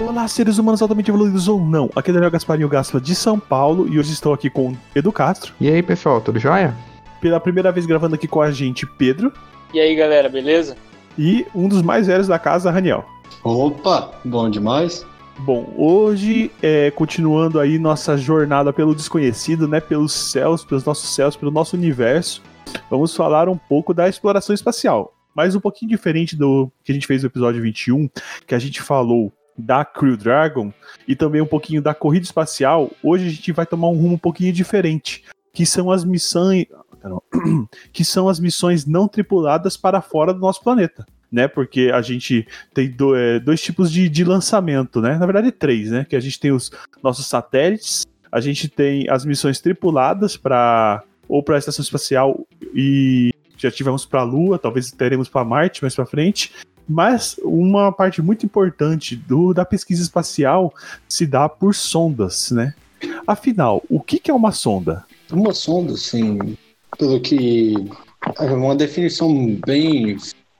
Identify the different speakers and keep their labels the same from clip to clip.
Speaker 1: Olá, seres humanos altamente evoluídos ou não. Aqui é Daniel Gasparinho Gaspa de São Paulo e hoje estou aqui com Edu Castro.
Speaker 2: E aí, pessoal, tudo jóia?
Speaker 1: Pela primeira vez gravando aqui com a gente, Pedro.
Speaker 3: E aí, galera, beleza?
Speaker 1: E um dos mais velhos da casa, Raniel.
Speaker 4: Opa, bom demais.
Speaker 1: Bom, hoje, é, continuando aí nossa jornada pelo desconhecido, né? Pelos céus, pelos nossos céus, pelo nosso universo, vamos falar um pouco da exploração espacial. Mas um pouquinho diferente do que a gente fez no episódio 21, que a gente falou da Crew Dragon e também um pouquinho da corrida espacial, hoje a gente vai tomar um rumo um pouquinho diferente, que são as missões que são as missões não tripuladas para fora do nosso planeta. Né, porque a gente tem do, é, dois tipos de, de lançamento, né? Na verdade, três, né? Que a gente tem os nossos satélites, a gente tem as missões tripuladas para ou para a estação espacial e já tivemos para a Lua, talvez teremos para Marte mais para frente, mas uma parte muito importante do, da pesquisa espacial se dá por sondas, né? Afinal, o que, que é uma sonda?
Speaker 4: Uma sonda, sim, pelo que é uma definição bem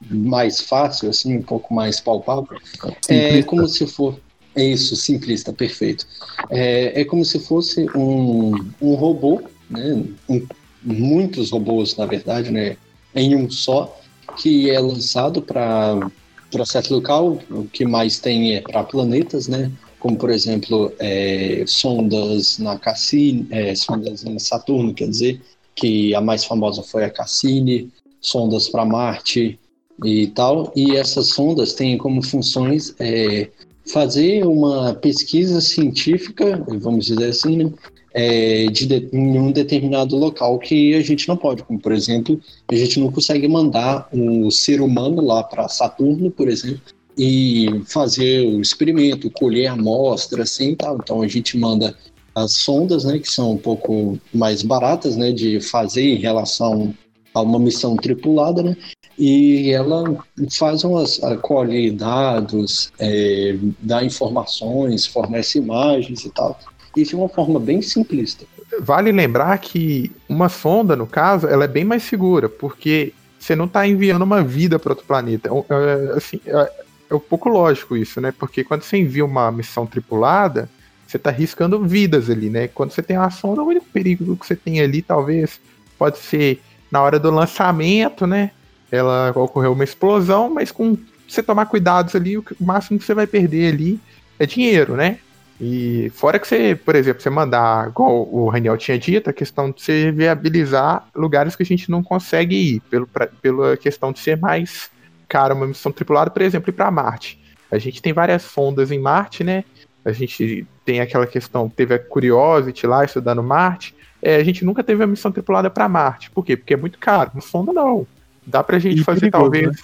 Speaker 4: mais fácil, assim, um pouco mais palpável, simplista. é como se for é isso, simplista, perfeito. É, é como se fosse um, um robô, né? Um, muitos robôs, na verdade, né? Em um só, que é lançado para para certo local, o que mais tem é para planetas, né? Como, por exemplo, é, sondas na Cassini, é, sondas em Saturno, quer dizer, que a mais famosa foi a Cassini, sondas para Marte e tal. E essas sondas têm como funções é, fazer uma pesquisa científica, vamos dizer assim, né, é, de, de, em um determinado local que a gente não pode, como por exemplo, a gente não consegue mandar um ser humano lá para Saturno, por exemplo, e fazer o experimento, colher amostra, assim, tal. Então a gente manda as sondas, né, que são um pouco mais baratas, né, de fazer em relação a uma missão tripulada, né, e ela faz umas colhe dados, é, dá informações, fornece imagens e tal e de uma forma bem simplista.
Speaker 2: Vale lembrar que uma sonda, no caso, ela é bem mais segura, porque você não está enviando uma vida para outro planeta. É, é, assim, é, é, um pouco lógico isso, né? Porque quando você envia uma missão tripulada, você está arriscando vidas ali, né? Quando você tem uma sonda, o único perigo que você tem ali, talvez, pode ser na hora do lançamento, né? Ela ocorreu uma explosão, mas com você tomar cuidados ali, o máximo que você vai perder ali é dinheiro, né? E fora que você, por exemplo, você mandar, igual o Raniel tinha dito, a questão de você viabilizar lugares que a gente não consegue ir, pelo, pra, pela questão de ser mais caro uma missão tripulada, por exemplo, ir para Marte. A gente tem várias sondas em Marte, né? A gente tem aquela questão, teve a Curiosity lá estudando Marte. É, a gente nunca teve a missão tripulada para Marte. Por quê? Porque é muito caro. Uma sonda não. Dá pra gente e fazer perigoso, talvez. Né?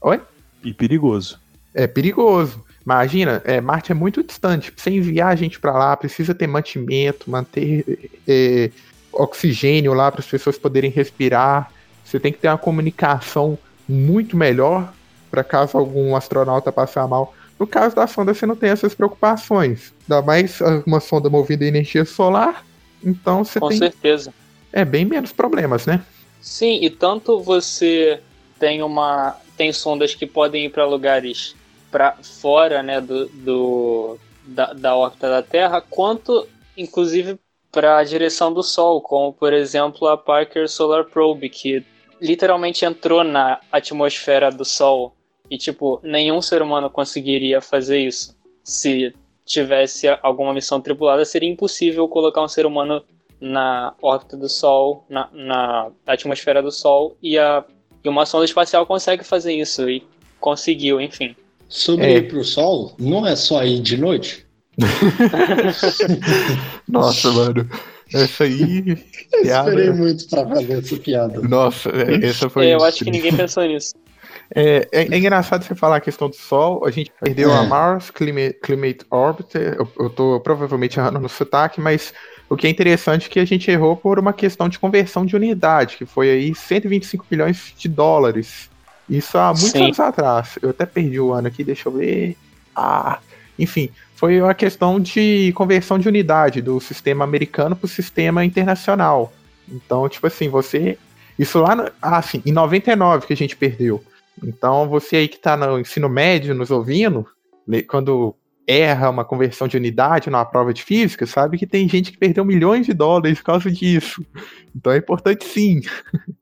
Speaker 1: Oi? E perigoso.
Speaker 2: É perigoso. Imagina, é, Marte é muito distante. Você enviar a gente para lá, precisa ter mantimento, manter é, oxigênio lá para as pessoas poderem respirar. Você tem que ter uma comunicação muito melhor para caso algum astronauta passar mal. No caso da sonda, você não tem essas preocupações. Ainda mais uma sonda movida a energia solar. Então você
Speaker 3: Com
Speaker 2: tem.
Speaker 3: Com certeza.
Speaker 2: É bem menos problemas, né?
Speaker 3: Sim, e tanto você tem uma. Tem sondas que podem ir para lugares para fora né, do, do da, da órbita da Terra, quanto inclusive para a direção do Sol, como por exemplo a Parker Solar Probe, que literalmente entrou na atmosfera do Sol e tipo nenhum ser humano conseguiria fazer isso. Se tivesse alguma missão tripulada, seria impossível colocar um ser humano na órbita do Sol, na, na atmosfera do Sol, e, a, e uma sonda espacial consegue fazer isso, e conseguiu, enfim.
Speaker 4: Sobre é. ir pro sol, não é só ir de noite?
Speaker 2: Nossa, mano. Essa aí.
Speaker 4: Eu piada... esperei muito pra fazer essa piada.
Speaker 2: Nossa, é, essa foi.
Speaker 3: É, eu acho que ninguém pensou nisso.
Speaker 2: É, é, é, engraçado você falar a questão do Sol. A gente perdeu a é. Mars Climate, Climate Orbiter. Eu, eu tô provavelmente errando no sotaque, mas o que é interessante é que a gente errou por uma questão de conversão de unidade, que foi aí 125 milhões de dólares isso há muitos Sim. anos atrás. Eu até perdi o ano aqui, deixa eu ver. Ah, enfim, foi uma questão de conversão de unidade do sistema americano para o sistema internacional. Então, tipo assim, você. Isso lá, no, ah, sim, em 99 que a gente perdeu. Então, você aí que está no ensino médio nos ouvindo, quando erra uma conversão de unidade numa prova de física, sabe que tem gente que perdeu milhões de dólares por causa disso. Então é importante sim.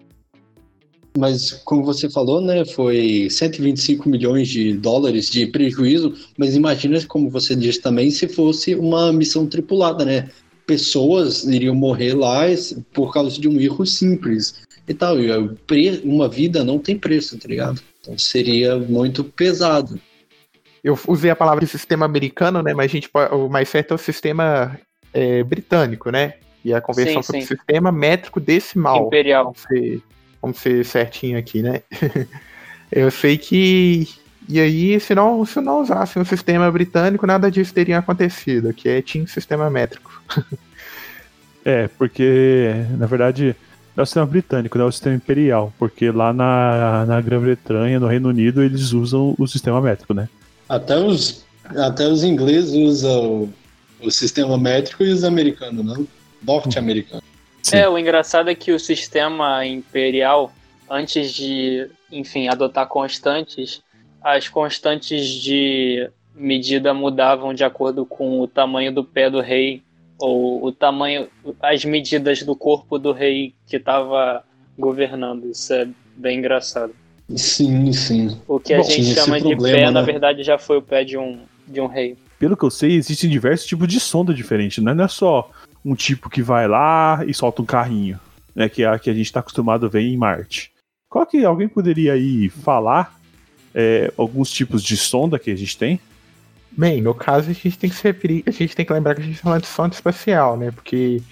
Speaker 4: Mas, como você falou, né, foi 125 milhões de dólares de prejuízo, mas imagina, como você disse também, se fosse uma missão tripulada, né? Pessoas iriam morrer lá por causa de um erro simples e tal. E uma vida não tem preço, tá ligado? Então seria muito pesado.
Speaker 2: Eu usei a palavra sistema americano, né? Mas a gente pode, o mais certo é o sistema é, britânico, né? E a conversão sim, sim. para o sistema métrico decimal.
Speaker 3: Imperial.
Speaker 2: Vamos ser certinho aqui, né? eu sei que. E aí, se não, se não usassem o sistema britânico, nada disso teria acontecido, que é tinha sistema métrico.
Speaker 1: é, porque, na verdade, não é o sistema britânico, não é o sistema imperial, porque lá na, na Grã-Bretanha, no Reino Unido, eles usam o sistema métrico, né?
Speaker 4: Até os, até os ingleses usam o, o sistema métrico e os americanos, não? Norte-americano.
Speaker 3: Sim. É, o engraçado é que o sistema imperial, antes de, enfim, adotar constantes, as constantes de medida mudavam de acordo com o tamanho do pé do rei ou o tamanho, as medidas do corpo do rei que estava governando. Isso é bem engraçado.
Speaker 4: Sim, sim.
Speaker 3: O que a Bom, gente chama de problema, pé, né? na verdade, já foi o pé de um, de um rei.
Speaker 1: Pelo que eu sei, existem diversos tipos de sonda diferentes, né? Não é só um tipo que vai lá e solta um carrinho, né? Que é a que a gente está acostumado a ver em Marte. Qual que alguém poderia aí falar é, alguns tipos de sonda que a gente tem?
Speaker 2: Bem, no caso a gente tem que se referir, a gente tem que lembrar que a gente está falando de sonda espacial, né? Porque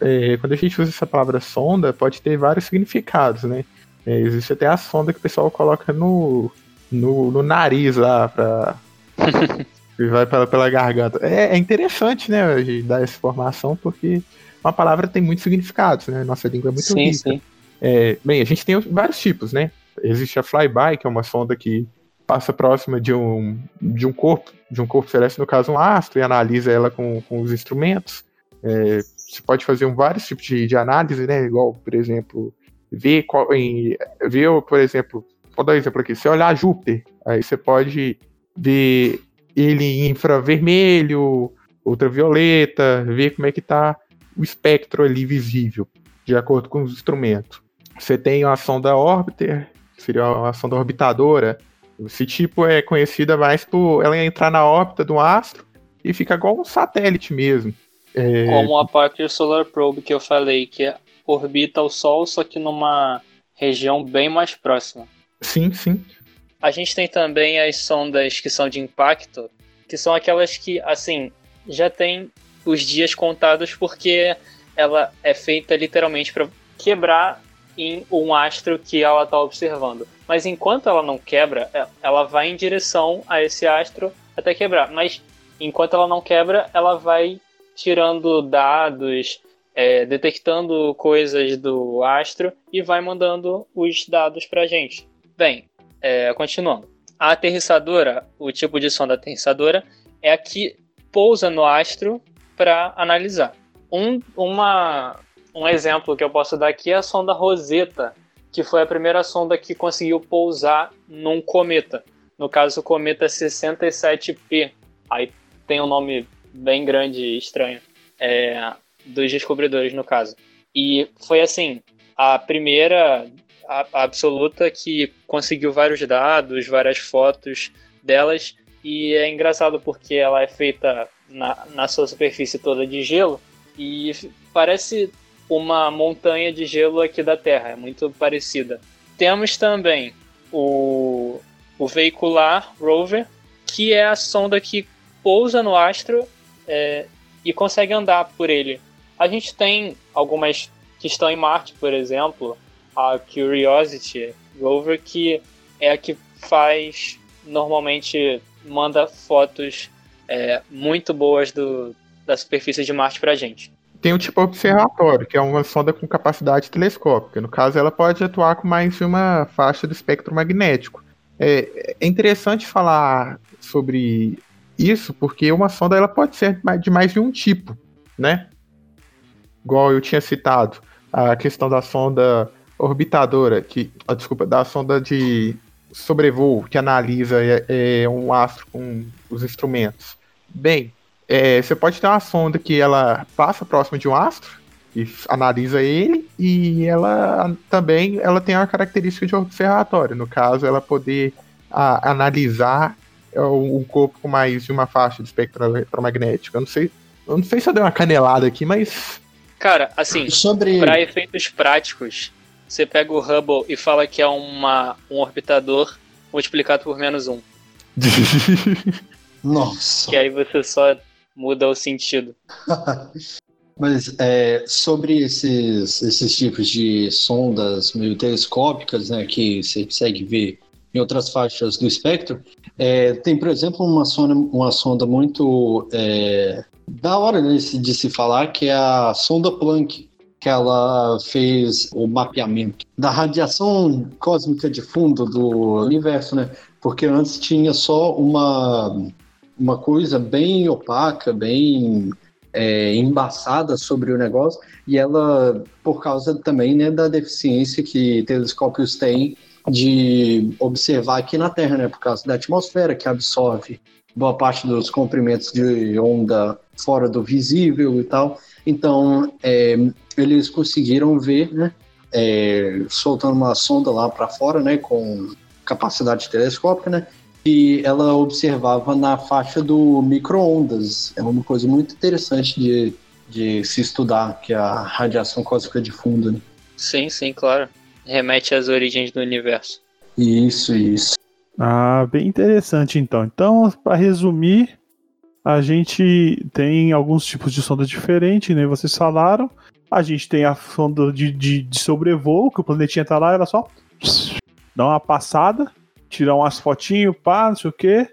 Speaker 2: é, quando a gente usa essa palavra sonda, pode ter vários significados, né? É, existe até a sonda que o pessoal coloca no, no, no nariz lá para e vai pela, pela garganta. É, é interessante, né, dar essa informação, porque uma palavra tem muitos significados, né? Nossa língua é muito sim, rica. Sim. É, bem, a gente tem vários tipos, né? Existe a flyby, que é uma sonda que passa próxima de um, de um corpo, de um corpo celeste, no caso um astro, e analisa ela com, com os instrumentos. É, você pode fazer um, vários tipos de, de análise, né? Igual, por exemplo, ver, qual, em, ver, por exemplo, vou dar um exemplo aqui. Se olhar Júpiter, aí você pode ver ele em infravermelho, ultravioleta, ver como é que está o espectro ali visível, de acordo com os instrumentos. Você tem a sonda Orbiter, que seria a sonda orbitadora. Esse tipo é conhecida mais por ela entrar na órbita do astro e fica igual um satélite mesmo.
Speaker 3: É... Como a Parker Solar Probe que eu falei, que orbita o Sol, só que numa região bem mais próxima.
Speaker 2: Sim, sim.
Speaker 3: A gente tem também as sondas que são de impacto, que são aquelas que, assim, já tem os dias contados porque ela é feita literalmente para quebrar em um astro que ela está observando. Mas enquanto ela não quebra, é, ela vai em direção a esse astro até quebrar. Mas enquanto ela não quebra, ela vai tirando dados, é, detectando coisas do astro e vai mandando os dados para a gente. Bem, é, continuando. A aterrissadora, o tipo de sonda aterrissadora, é a que pousa no astro para analisar. Um, uma, um exemplo que eu posso dar aqui é a sonda Rosetta, que foi a primeira sonda que conseguiu pousar num cometa. No caso, o cometa 67P. Aí tem um nome bem grande e estranho. É, dos descobridores, no caso. E foi assim, a primeira a, absoluta que conseguiu vários dados, várias fotos delas. E é engraçado porque ela é feita na, na sua superfície toda de gelo e parece uma montanha de gelo aqui da Terra, é muito parecida. Temos também o, o veicular rover, que é a sonda que pousa no astro é, e consegue andar por ele. A gente tem algumas que estão em Marte, por exemplo, a Curiosity Rover, que é a que faz normalmente manda fotos é, muito boas do, da superfície de Marte para a gente.
Speaker 2: Tem o tipo observatório, que é uma sonda com capacidade telescópica. No caso, ela pode atuar com mais de uma faixa do espectro magnético. É, é interessante falar sobre isso, porque uma sonda ela pode ser de mais de um tipo, né? Igual eu tinha citado, a questão da sonda orbitadora, que, ah, desculpa, da sonda de sobrevoo que analisa é, é, um astro com os instrumentos. Bem, é, você pode ter uma sonda que ela passa próximo de um astro e analisa ele e ela também ela tem a característica de observatório. No caso, ela poder a, analisar o, o, corpo com mais de uma faixa de espectro eletromagnético. Eu não sei, eu não sei se eu dei uma canelada aqui, mas
Speaker 3: cara, assim, sobre para efeitos práticos, você pega o Hubble e fala que é uma, um orbitador multiplicado por menos um.
Speaker 4: Nossa.
Speaker 3: Que aí você só muda o sentido.
Speaker 4: Mas é, sobre esses, esses tipos de sondas meio telescópicas, né, que você consegue ver em outras faixas do espectro, é, tem, por exemplo, uma sonda, uma sonda muito é, da hora né, de se falar, que é a sonda Planck, que ela fez o mapeamento da radiação cósmica de fundo do universo, né? Porque antes tinha só uma uma coisa bem opaca, bem é, embaçada sobre o negócio, e ela, por causa também né, da deficiência que telescópios têm de observar aqui na Terra, né, por causa da atmosfera que absorve boa parte dos comprimentos de onda fora do visível e tal. Então, é, eles conseguiram ver, né, é, soltando uma sonda lá para fora, né, com capacidade telescópica, né, que ela observava na faixa do micro-ondas. É uma coisa muito interessante de, de se estudar, que é a radiação cósmica de fundo. Né?
Speaker 3: Sim, sim, claro. Remete às origens do universo.
Speaker 4: Isso, isso.
Speaker 1: Ah, bem interessante então. Então, para resumir, a gente tem alguns tipos de sonda diferentes, né? Vocês falaram. A gente tem a sonda de, de, de sobrevoo, que o planetinha tá lá, ela só dá uma passada tirar umas fotinhos, pá, não sei o quê.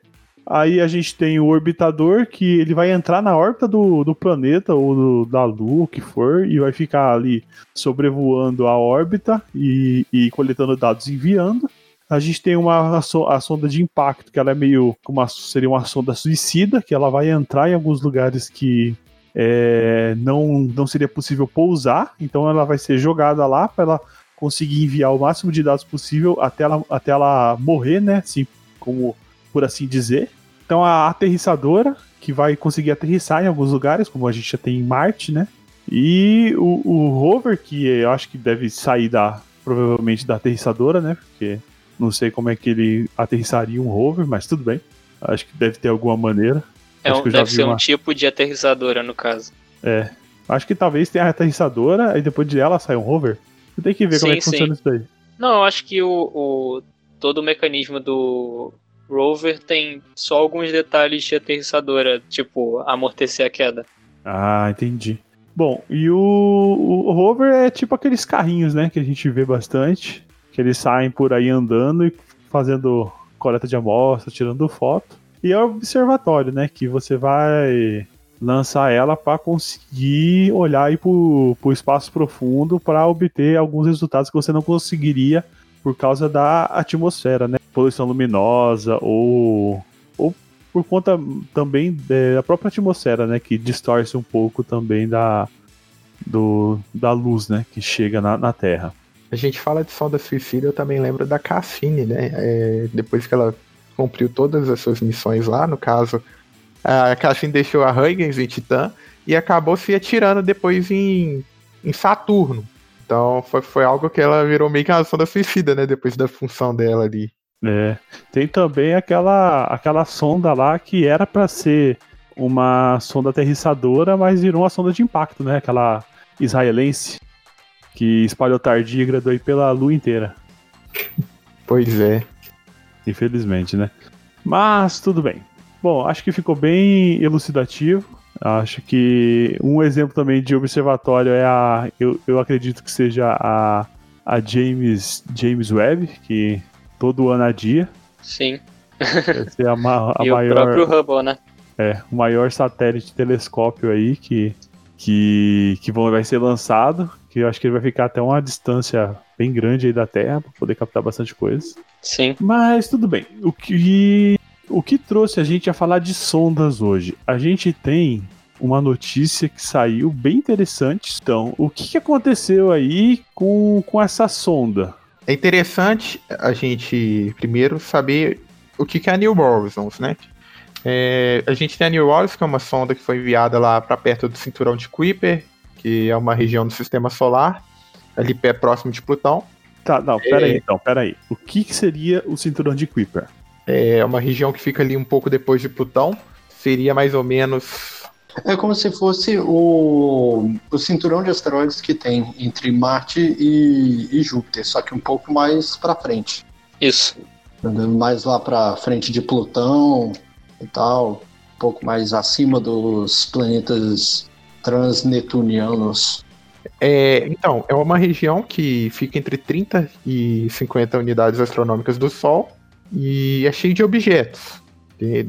Speaker 1: Aí a gente tem o orbitador, que ele vai entrar na órbita do, do planeta ou do, da Lua, o que for, e vai ficar ali sobrevoando a órbita e, e coletando dados e enviando. A gente tem uma a, sonda de impacto, que ela é meio como seria uma sonda suicida, que ela vai entrar em alguns lugares que é, não, não seria possível pousar, então ela vai ser jogada lá para ela conseguir enviar o máximo de dados possível até ela, até ela morrer, né? Assim, como por assim dizer. Então a aterrissadora, que vai conseguir aterrissar em alguns lugares, como a gente já tem em Marte, né? E o, o rover, que eu acho que deve sair da provavelmente da aterrissadora, né? Porque não sei como é que ele aterrissaria um rover, mas tudo bem. Acho que deve ter alguma maneira.
Speaker 3: É
Speaker 1: um,
Speaker 3: deve ser uma... um tipo de aterrissadora, no caso.
Speaker 1: É. Acho que talvez tenha a aterrissadora e depois de ela sai um rover. Você tem que ver sim, como é que sim. funciona isso daí.
Speaker 3: Não, eu acho que o, o, todo o mecanismo do rover tem só alguns detalhes de aterrissadora, tipo amortecer a queda.
Speaker 1: Ah, entendi. Bom, e o, o rover é tipo aqueles carrinhos, né, que a gente vê bastante, que eles saem por aí andando e fazendo coleta de amostras, tirando foto. E é o observatório, né, que você vai lançar ela para conseguir olhar para o espaço profundo para obter alguns resultados que você não conseguiria por causa da atmosfera, né? Poluição luminosa ou, ou por conta também da própria atmosfera, né? Que distorce um pouco também da, do, da luz, né? Que chega na, na Terra.
Speaker 2: A gente fala de sonda suicida, eu também lembro da Cassini, né? É, depois que ela cumpriu todas as suas missões lá, no caso, a Cassim deixou a Huygens em Titã e acabou se atirando depois em, em Saturno. Então foi, foi algo que ela virou meio que uma sonda suicida, né? Depois da função dela ali.
Speaker 1: É. Tem também aquela, aquela sonda lá que era para ser uma sonda aterrissadora, mas virou uma sonda de impacto, né? Aquela israelense que espalhou tardígrado aí pela lua inteira.
Speaker 2: Pois é.
Speaker 1: Infelizmente, né? Mas tudo bem. Bom, acho que ficou bem elucidativo. Acho que um exemplo também de observatório é a. Eu, eu acredito que seja a, a James, James Webb, que todo ano a dia.
Speaker 3: Sim.
Speaker 1: Essa é a, a
Speaker 3: e
Speaker 1: maior.
Speaker 3: o próprio Hubble, né?
Speaker 1: É, o maior satélite telescópio aí que, que, que vai ser lançado. Que eu acho que ele vai ficar até uma distância bem grande aí da Terra para poder captar bastante coisa.
Speaker 3: Sim.
Speaker 1: Mas tudo bem. O que o que trouxe a gente a falar de sondas hoje? A gente tem uma notícia que saiu bem interessante. Então, o que, que aconteceu aí com, com essa sonda?
Speaker 2: É interessante a gente primeiro saber o que, que é a New Horizons, né? É, a gente tem a New Orleans, que é uma sonda que foi enviada lá para perto do cinturão de Kuiper, que é uma região do sistema solar, ali pé próximo de Plutão.
Speaker 1: Tá, não, pera é... então, pera aí. O que, que seria o cinturão de Kuiper?
Speaker 2: É uma região que fica ali um pouco depois de Plutão. Seria mais ou menos.
Speaker 4: É como se fosse o, o cinturão de asteroides que tem entre Marte e, e Júpiter, só que um pouco mais para frente.
Speaker 3: Isso.
Speaker 4: Mais lá para frente de Plutão e tal, um pouco mais acima dos planetas transnetunianos.
Speaker 2: É, então, é uma região que fica entre 30 e 50 unidades astronômicas do Sol e é cheio de objetos. E,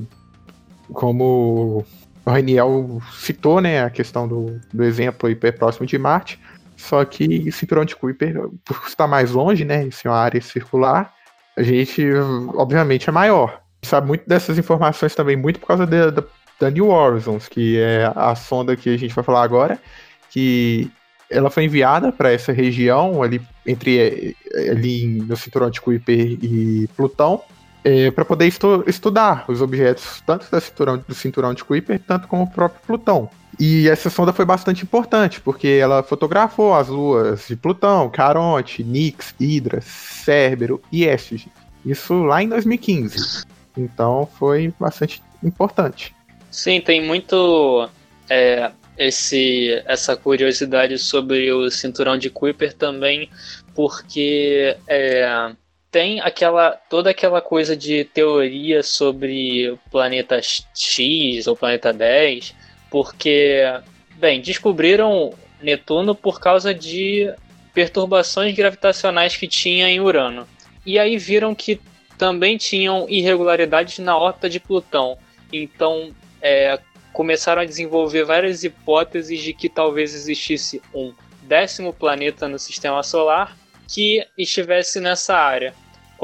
Speaker 2: como o Raniel citou, né, a questão do, do exemplo hiper próximo de Marte, só que o cinturão de Kuiper, por estar mais longe, né, em uma área circular, a gente, obviamente, é maior. Sabe muito dessas informações também, muito por causa da, da, New Horizons, que é a sonda que a gente vai falar agora, que ela foi enviada para essa região ali entre ali no cinturão de Kuiper e Plutão é, para poder estu estudar os objetos tanto da cinturão, do cinturão de Kuiper tanto como o próprio Plutão. E essa sonda foi bastante importante porque ela fotografou as luas de Plutão, Caronte, Nix, Hydra, Cérbero e Estige. Isso lá em 2015. Então foi bastante importante.
Speaker 3: Sim, tem muito é, esse, essa curiosidade sobre o cinturão de Kuiper também, porque é, tem aquela toda aquela coisa de teoria sobre planeta X ou planeta 10, porque, bem, descobriram Netuno por causa de perturbações gravitacionais que tinha em Urano. E aí viram que também tinham irregularidades na órbita de Plutão. Então, é, começaram a desenvolver várias hipóteses de que talvez existisse um décimo planeta no sistema solar que estivesse nessa área,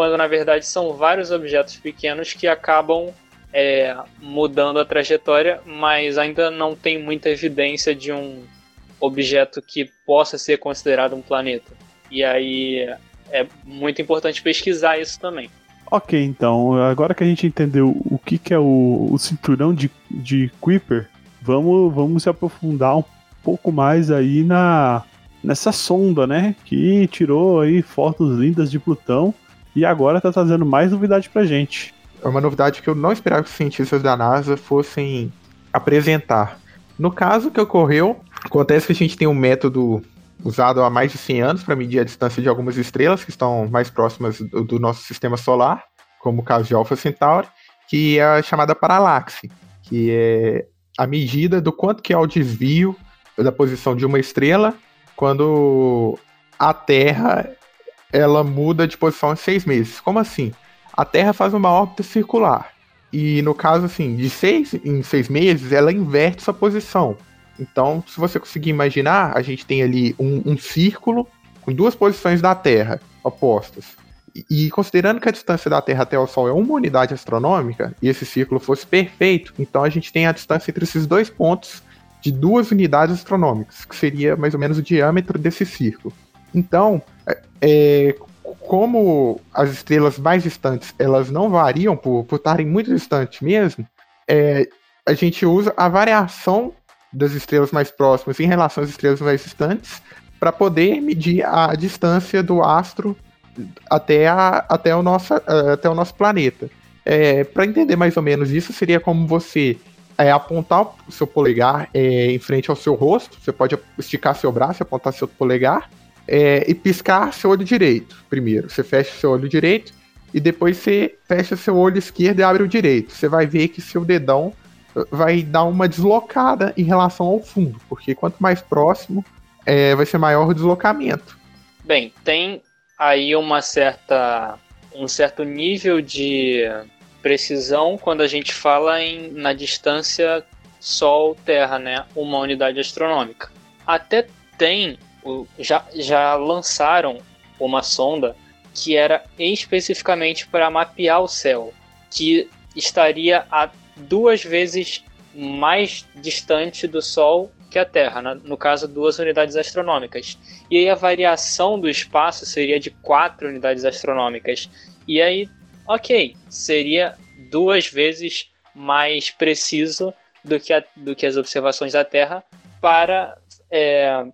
Speaker 3: quando na verdade são vários objetos pequenos que acabam é, mudando a trajetória, mas ainda não tem muita evidência de um objeto que possa ser considerado um planeta. E aí é muito importante pesquisar isso também.
Speaker 1: Ok, então, agora que a gente entendeu o que, que é o, o cinturão de, de Kuiper, vamos, vamos se aprofundar um pouco mais aí na nessa sonda, né? Que tirou aí fotos lindas de Plutão e agora tá trazendo mais novidade pra gente.
Speaker 2: É uma novidade que eu não esperava que os cientistas da NASA fossem apresentar. No caso que ocorreu, acontece que a gente tem um método usado há mais de 100 anos para medir a distância de algumas estrelas que estão mais próximas do, do nosso sistema solar, como o caso de Alpha Centauri, que é a chamada paralaxe, que é a medida do quanto que é o desvio da posição de uma estrela quando a Terra ela muda de posição em seis meses. Como assim? A Terra faz uma órbita circular. E no caso, assim, de seis em seis meses, ela inverte sua posição. Então, se você conseguir imaginar, a gente tem ali um, um círculo com duas posições da Terra opostas. E, e considerando que a distância da Terra até o Sol é uma unidade astronômica, e esse círculo fosse perfeito, então a gente tem a distância entre esses dois pontos de duas unidades astronômicas, que seria mais ou menos o diâmetro desse círculo. Então, é, é como as estrelas mais distantes elas não variam por, estarem muito distantes mesmo, é, a gente usa a variação das estrelas mais próximas em relação às estrelas mais distantes para poder medir a distância do astro até, a, até, o, nosso, até o nosso planeta. É, para entender mais ou menos isso, seria como você é, apontar o seu polegar é, em frente ao seu rosto. Você pode esticar seu braço, apontar seu polegar é, e piscar seu olho direito. Primeiro, você fecha seu olho direito e depois você fecha seu olho esquerdo e abre o direito. Você vai ver que seu dedão vai dar uma deslocada em relação ao fundo, porque quanto mais próximo, é, vai ser maior o deslocamento.
Speaker 3: Bem, tem aí uma certa, um certo nível de precisão quando a gente fala em, na distância Sol-Terra, né? Uma unidade astronômica. Até tem, já, já lançaram uma sonda que era especificamente para mapear o céu, que estaria a duas vezes mais distante do Sol que a Terra, no caso, duas unidades astronômicas. E aí a variação do espaço seria de quatro unidades astronômicas. E aí, ok, seria duas vezes mais preciso do que, a, do que as observações da Terra para é,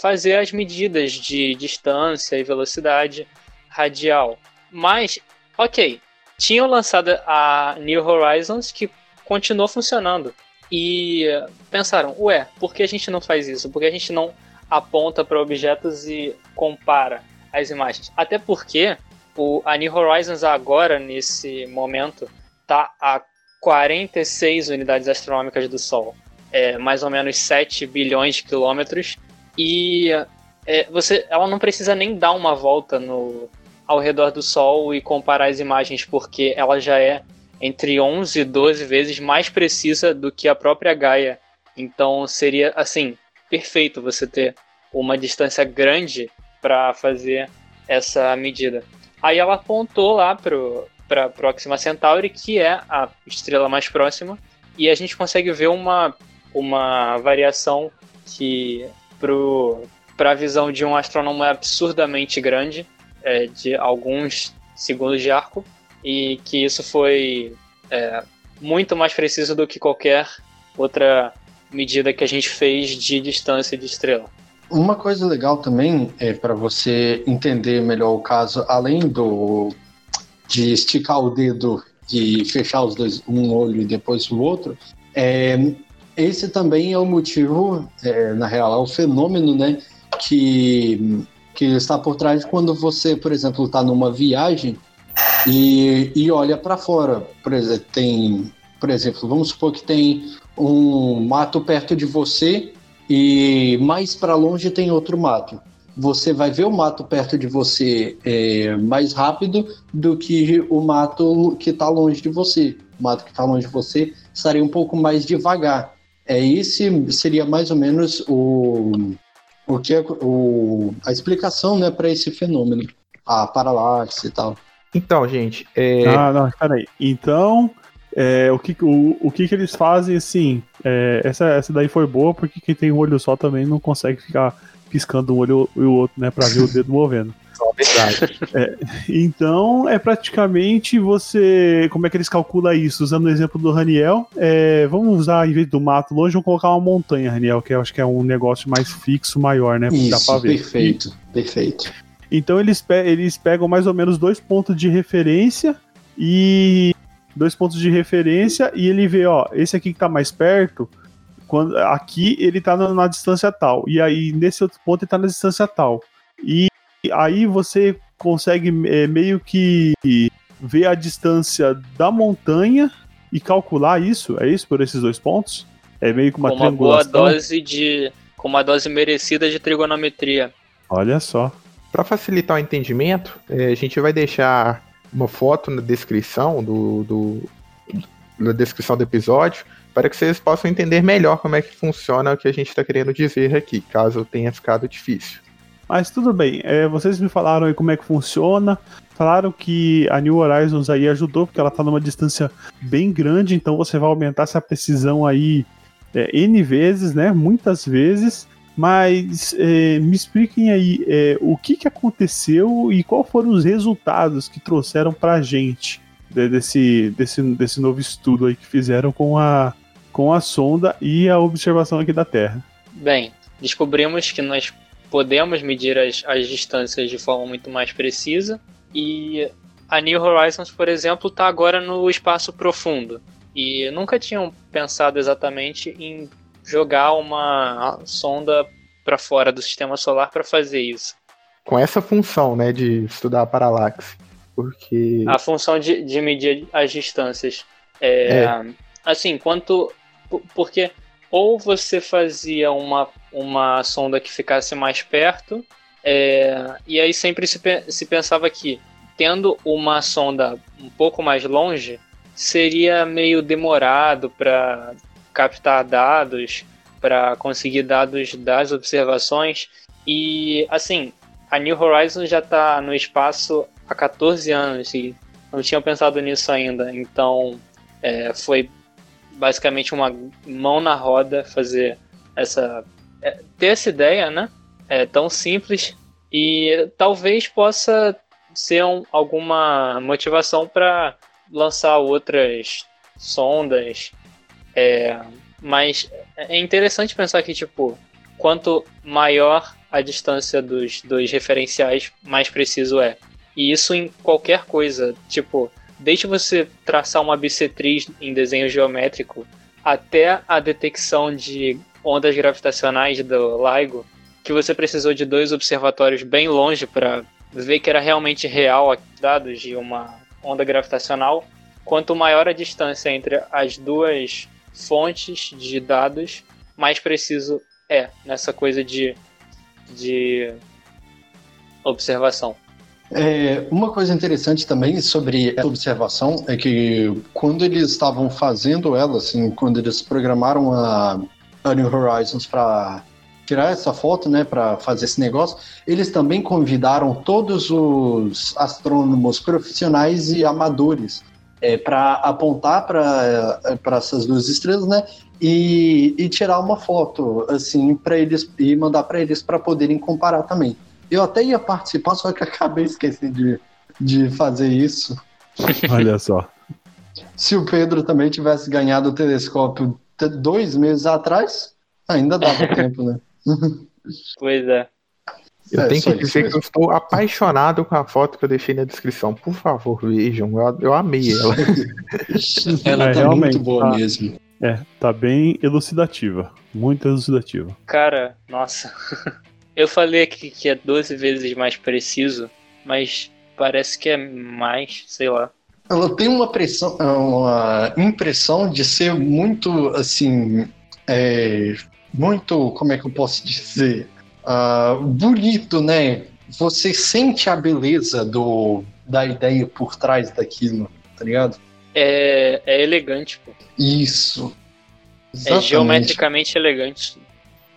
Speaker 3: fazer as medidas de distância e velocidade radial. Mas, ok, tinham lançado a New Horizons que continuou funcionando. E pensaram, ué, por que a gente não faz isso? Por que a gente não aponta para objetos e compara as imagens? Até porque o, a New Horizons agora, nesse momento, está a 46 unidades astronômicas do Sol. É, mais ou menos 7 bilhões de quilômetros. E é, você, ela não precisa nem dar uma volta no, ao redor do Sol e comparar as imagens, porque ela já é entre 11 e 12 vezes mais precisa do que a própria Gaia. Então seria, assim, perfeito você ter uma distância grande para fazer essa medida. Aí ela apontou lá para Próxima Centauri, que é a estrela mais próxima, e a gente consegue ver uma, uma variação que para a visão de um astrônomo absurdamente grande, é, de alguns segundos de arco, e que isso foi é, muito mais preciso do que qualquer outra medida que a gente fez de distância de estrela.
Speaker 4: Uma coisa legal também é para você entender melhor o caso, além do de esticar o dedo e fechar os dois, um olho e depois o outro, é, esse também é o motivo, é, na real, é o fenômeno, né, que que está por trás quando você, por exemplo, está numa viagem e, e olha para fora. Por exemplo, tem, por exemplo, vamos supor que tem um mato perto de você e mais para longe tem outro mato. Você vai ver o mato perto de você é, mais rápido do que o mato que está longe de você. O mato que está longe de você estaria um pouco mais devagar. É esse seria mais ou menos o, o que é, o, a explicação né, para esse fenômeno, a paralaxe e tal.
Speaker 2: Então, gente. É...
Speaker 1: Ah, não, peraí. Então, é, o, que, o, o que, que eles fazem, assim, é, essa, essa daí foi boa, porque quem tem um olho só também não consegue ficar piscando um olho e o outro, né, pra ver o dedo movendo. Verdade. É, então, é praticamente você. Como é que eles calculam isso? Usando o exemplo do Raniel, é, vamos usar, em vez do mato longe, vamos colocar uma montanha, Raniel, que eu acho que é um negócio mais fixo, maior, né?
Speaker 4: Isso, dá pra ver. Perfeito, perfeito.
Speaker 1: Então, eles, pe eles pegam mais ou menos dois pontos de referência e. Dois pontos de referência e ele vê, ó, esse aqui que tá mais perto, quando aqui ele tá na, na distância tal, e aí nesse outro ponto ele tá na distância tal. E aí você consegue é, meio que ver a distância da montanha e calcular isso. É isso por esses dois pontos? É meio que uma com uma boa
Speaker 3: dose de com uma dose merecida de trigonometria.
Speaker 1: Olha só.
Speaker 2: Para facilitar o entendimento, é, a gente vai deixar uma foto na descrição do, do na descrição do episódio para que vocês possam entender melhor como é que funciona o que a gente está querendo dizer aqui, caso tenha ficado difícil.
Speaker 1: Mas tudo bem, é, vocês me falaram aí como é que funciona. Falaram que a New Horizons aí ajudou, porque ela está numa distância bem grande, então você vai aumentar essa precisão aí é, N vezes, né? Muitas vezes. Mas é, me expliquem aí é, o que, que aconteceu e quais foram os resultados que trouxeram para a gente desse, desse, desse novo estudo aí que fizeram com a, com a sonda e a observação aqui da Terra.
Speaker 3: Bem, descobrimos que nós podemos medir as, as distâncias de forma muito mais precisa. E a New Horizons, por exemplo, está agora no espaço profundo. E nunca tinham pensado exatamente em jogar uma sonda para fora do sistema solar para fazer isso.
Speaker 2: Com essa função, né, de estudar a paralaxe, porque
Speaker 3: a função de, de medir as distâncias é, é. assim, quanto porque ou você fazia uma, uma sonda que ficasse mais perto, é, e aí sempre se, se pensava que, tendo uma sonda um pouco mais longe, seria meio demorado para captar dados, para conseguir dados das observações. E, assim, a New Horizons já está no espaço há 14 anos e não tinham pensado nisso ainda. Então, é, foi basicamente uma mão na roda fazer essa é, ter essa ideia, né? É tão simples e talvez possa ser um, alguma motivação para lançar outras sondas. É, mas é interessante pensar que, tipo, quanto maior a distância dos, dos referenciais, mais preciso é. E isso em qualquer coisa. Tipo, desde você traçar uma bissetriz em desenho geométrico até a detecção de ondas gravitacionais do LIGO, que você precisou de dois observatórios bem longe para ver que era realmente real dados de uma onda gravitacional. Quanto maior a distância entre as duas fontes de dados, mais preciso é nessa coisa de, de observação.
Speaker 4: É, uma coisa interessante também sobre essa observação é que quando eles estavam fazendo ela, assim, quando eles programaram a, a New Horizons para tirar essa foto, né, para fazer esse negócio, eles também convidaram todos os astrônomos profissionais e amadores é, para apontar para essas duas estrelas, né, e, e tirar uma foto, assim, para eles e mandar para eles para poderem comparar também. Eu até ia participar, só que acabei esquecendo de, de fazer isso.
Speaker 1: Olha só.
Speaker 4: Se o Pedro também tivesse ganhado o telescópio dois meses atrás, ainda dava tempo, né?
Speaker 3: Pois é.
Speaker 2: Eu
Speaker 4: É,
Speaker 2: tenho que dizer que eu estou apaixonado com a foto que eu deixei na descrição. Por favor, vejam. Eu, eu amei ela.
Speaker 4: Ela
Speaker 1: É,
Speaker 4: tá
Speaker 1: realmente,
Speaker 4: muito boa
Speaker 1: tá.
Speaker 4: mesmo.
Speaker 1: É, tá bem elucidativa. Muito elucidativa.
Speaker 3: Cara, nossa. Eu falei aqui que é 12 vezes mais preciso, mas parece que é mais, sei lá.
Speaker 4: Ela tem uma pressão, uma impressão de ser muito assim, é, muito, como é que eu posso dizer, Ah, bonito, né? Você sente a beleza do da ideia por trás daquilo, tá ligado?
Speaker 3: É, é elegante, pô.
Speaker 4: Isso.
Speaker 3: É
Speaker 4: Exatamente.
Speaker 3: geometricamente elegante.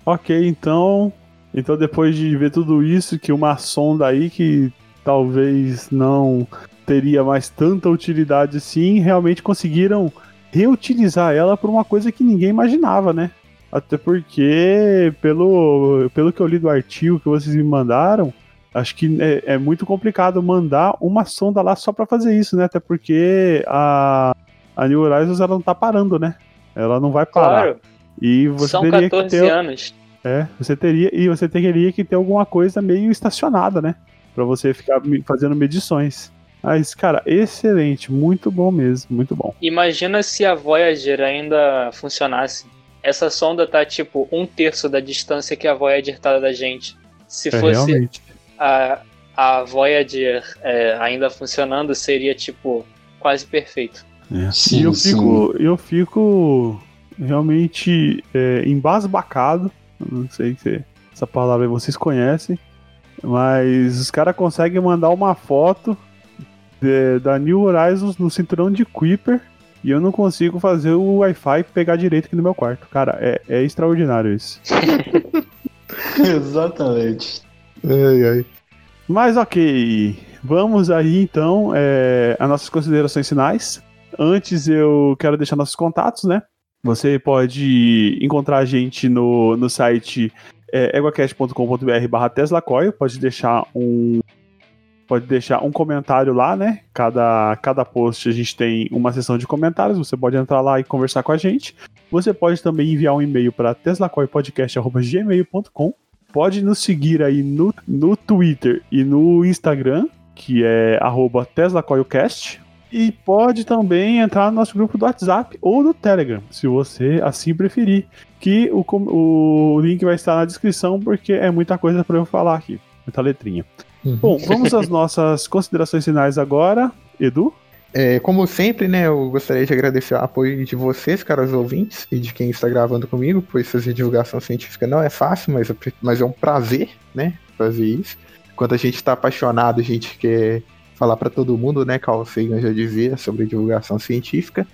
Speaker 1: Ok, então. Então depois de ver tudo isso, que uma sonda aí que talvez não teria mais tanta utilidade assim, realmente conseguiram reutilizar ela por uma coisa que ninguém imaginava, né? Até porque, pelo, pelo que eu li do artigo que vocês me mandaram, acho que é, é muito complicado mandar uma sonda lá só pra fazer isso, né? Até porque a, a New Horizons ela não tá parando, né? Ela não vai parar.
Speaker 3: Claro,
Speaker 1: E você
Speaker 3: são
Speaker 1: teria que
Speaker 3: 14
Speaker 1: ter,
Speaker 3: anos.
Speaker 1: É, você teria e você teria que ter alguma coisa meio estacionada, né? Pra você ficar fazendo medições. Mas, cara, excelente, muito bom mesmo, muito bom.
Speaker 3: Imagina se a Voyager ainda funcionasse. Essa sonda tá tipo um terço da distância que a Voyager tá da gente. Se
Speaker 1: É,
Speaker 3: fosse
Speaker 1: realmente.
Speaker 3: a, a Voyager é, ainda funcionando, seria tipo quase perfeito.
Speaker 1: É.
Speaker 4: Sim,
Speaker 1: e eu
Speaker 4: sim.
Speaker 1: fico, eu fico realmente é, embasbacado. Não sei se essa palavra aí vocês conhecem, mas os caras conseguem mandar uma foto de- da New Horizons no cinturão de Kuiper e eu não consigo fazer o Wi-Fi pegar direito aqui no meu quarto. Cara, é, é extraordinário isso.
Speaker 4: Exatamente.
Speaker 2: Ai, ai.
Speaker 1: Mas ok, vamos aí então é, a nossas considerações finais. Antes eu quero deixar nossos contatos, né? Você pode encontrar a gente no, no site é, eguacast.com.br barra teslacoil, pode deixar um pode deixar um comentário lá, né? Cada, cada post a gente tem uma seção de comentários, você pode entrar lá e conversar com a gente. Você pode também enviar um e-mail para teslacoilpodcast.gmail.com Pode nos seguir aí no, no Twitter e no Instagram, que é arroba TeslaCoilCast. E pode também entrar no nosso grupo do WhatsApp ou do Telegram, se você assim preferir. Que o, o link vai estar na descrição, porque é muita coisa para eu falar aqui. Muita letrinha.
Speaker 2: Uhum.
Speaker 1: Bom, vamos às nossas considerações finais agora. Edu?
Speaker 2: É, como sempre, né, eu gostaria de agradecer o apoio de vocês, caros ouvintes, e de quem está gravando comigo, pois fazer divulgação científica não é fácil, mas, é- mas é um prazer, né, fazer isso. Quando a gente está apaixonado, a gente quer falar para todo mundo, né, Carl Sagan já dizia sobre divulgação científica.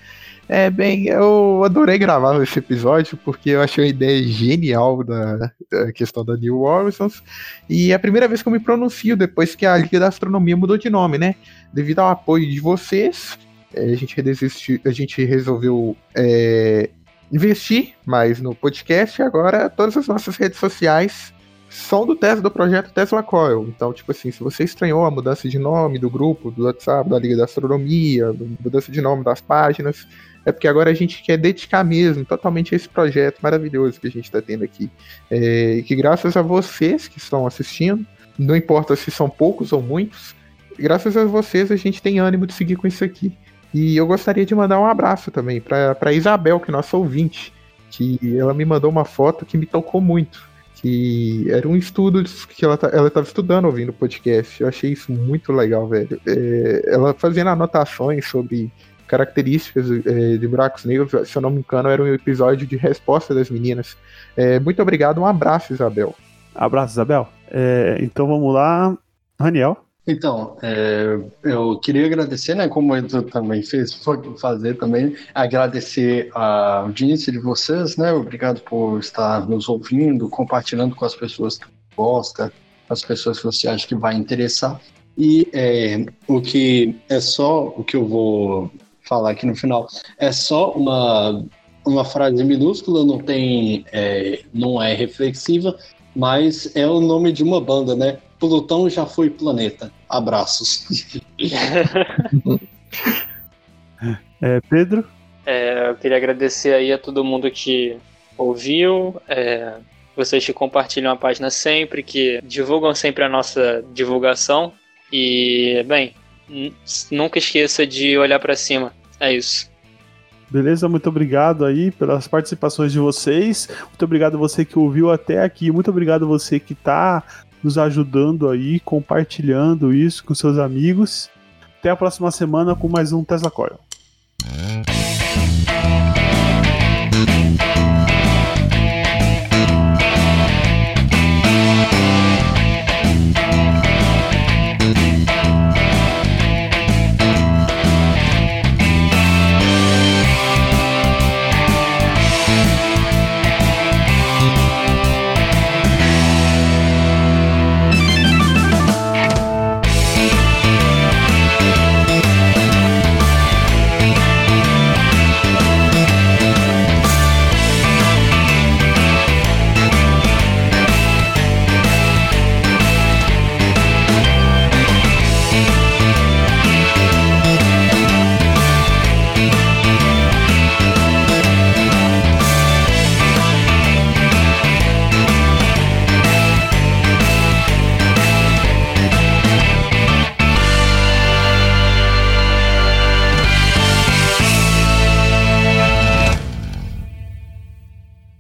Speaker 2: É, bem, eu adorei gravar esse episódio, porque eu achei a ideia genial da, da questão da New Horizons, e é a primeira vez que eu me pronuncio depois que a Liga da Astronomia mudou de nome, né? devido ao apoio de vocês, eh, a gente, redesistiu- a gente resolveu eh, investir mais no podcast e agora todas as nossas redes sociais são do Tesla do projeto Tesla Coil. Então, tipo assim, se você estranhou a mudança de nome do grupo, do WhatsApp, da Liga da Astronomia, mudança de nome das páginas, é porque agora a gente quer dedicar mesmo totalmente a esse projeto maravilhoso que a gente está tendo aqui. É, que graças a vocês que estão assistindo, não importa se são poucos ou muitos, graças a vocês a gente tem ânimo de seguir com isso aqui. E eu gostaria de mandar um abraço também para Isabel, que é nossa ouvinte, que ela me mandou uma foto que me tocou muito. Que era um estudo que ela, ela estava estudando ouvindo o podcast. Eu achei isso muito legal, velho. É, ela fazendo anotações sobre características é, de buracos negros, se eu não me engano, era um episódio de resposta das meninas. É, muito obrigado, um abraço, Isabel.
Speaker 1: Abraço, Isabel. É, então vamos lá, Raniel.
Speaker 4: Então, é, eu queria agradecer, né, como o Edu também fez, foi fazer também, agradecer a audiência de vocês, né, obrigado por estar nos ouvindo, compartilhando com as pessoas que gostam, as pessoas que você acha que vai interessar. E é, o que é só o que eu vou falar aqui no final é só uma uma frase minúscula, não tem, é, não é reflexiva, mas é o nome de uma banda, né? Plutão já foi planeta. Abraços.
Speaker 1: é, Pedro?
Speaker 3: É, eu queria agradecer aí a todo mundo que ouviu, é, vocês que compartilham a página sempre, que divulgam sempre a nossa divulgação. E, bem, nunca esqueça de olhar para cima. É isso.
Speaker 1: Beleza? Muito obrigado aí pelas participações de vocês. Muito obrigado você que ouviu até aqui. Muito obrigado você que está nos ajudando aí, compartilhando isso com seus amigos. Até a próxima semana com mais um Tesla Coil.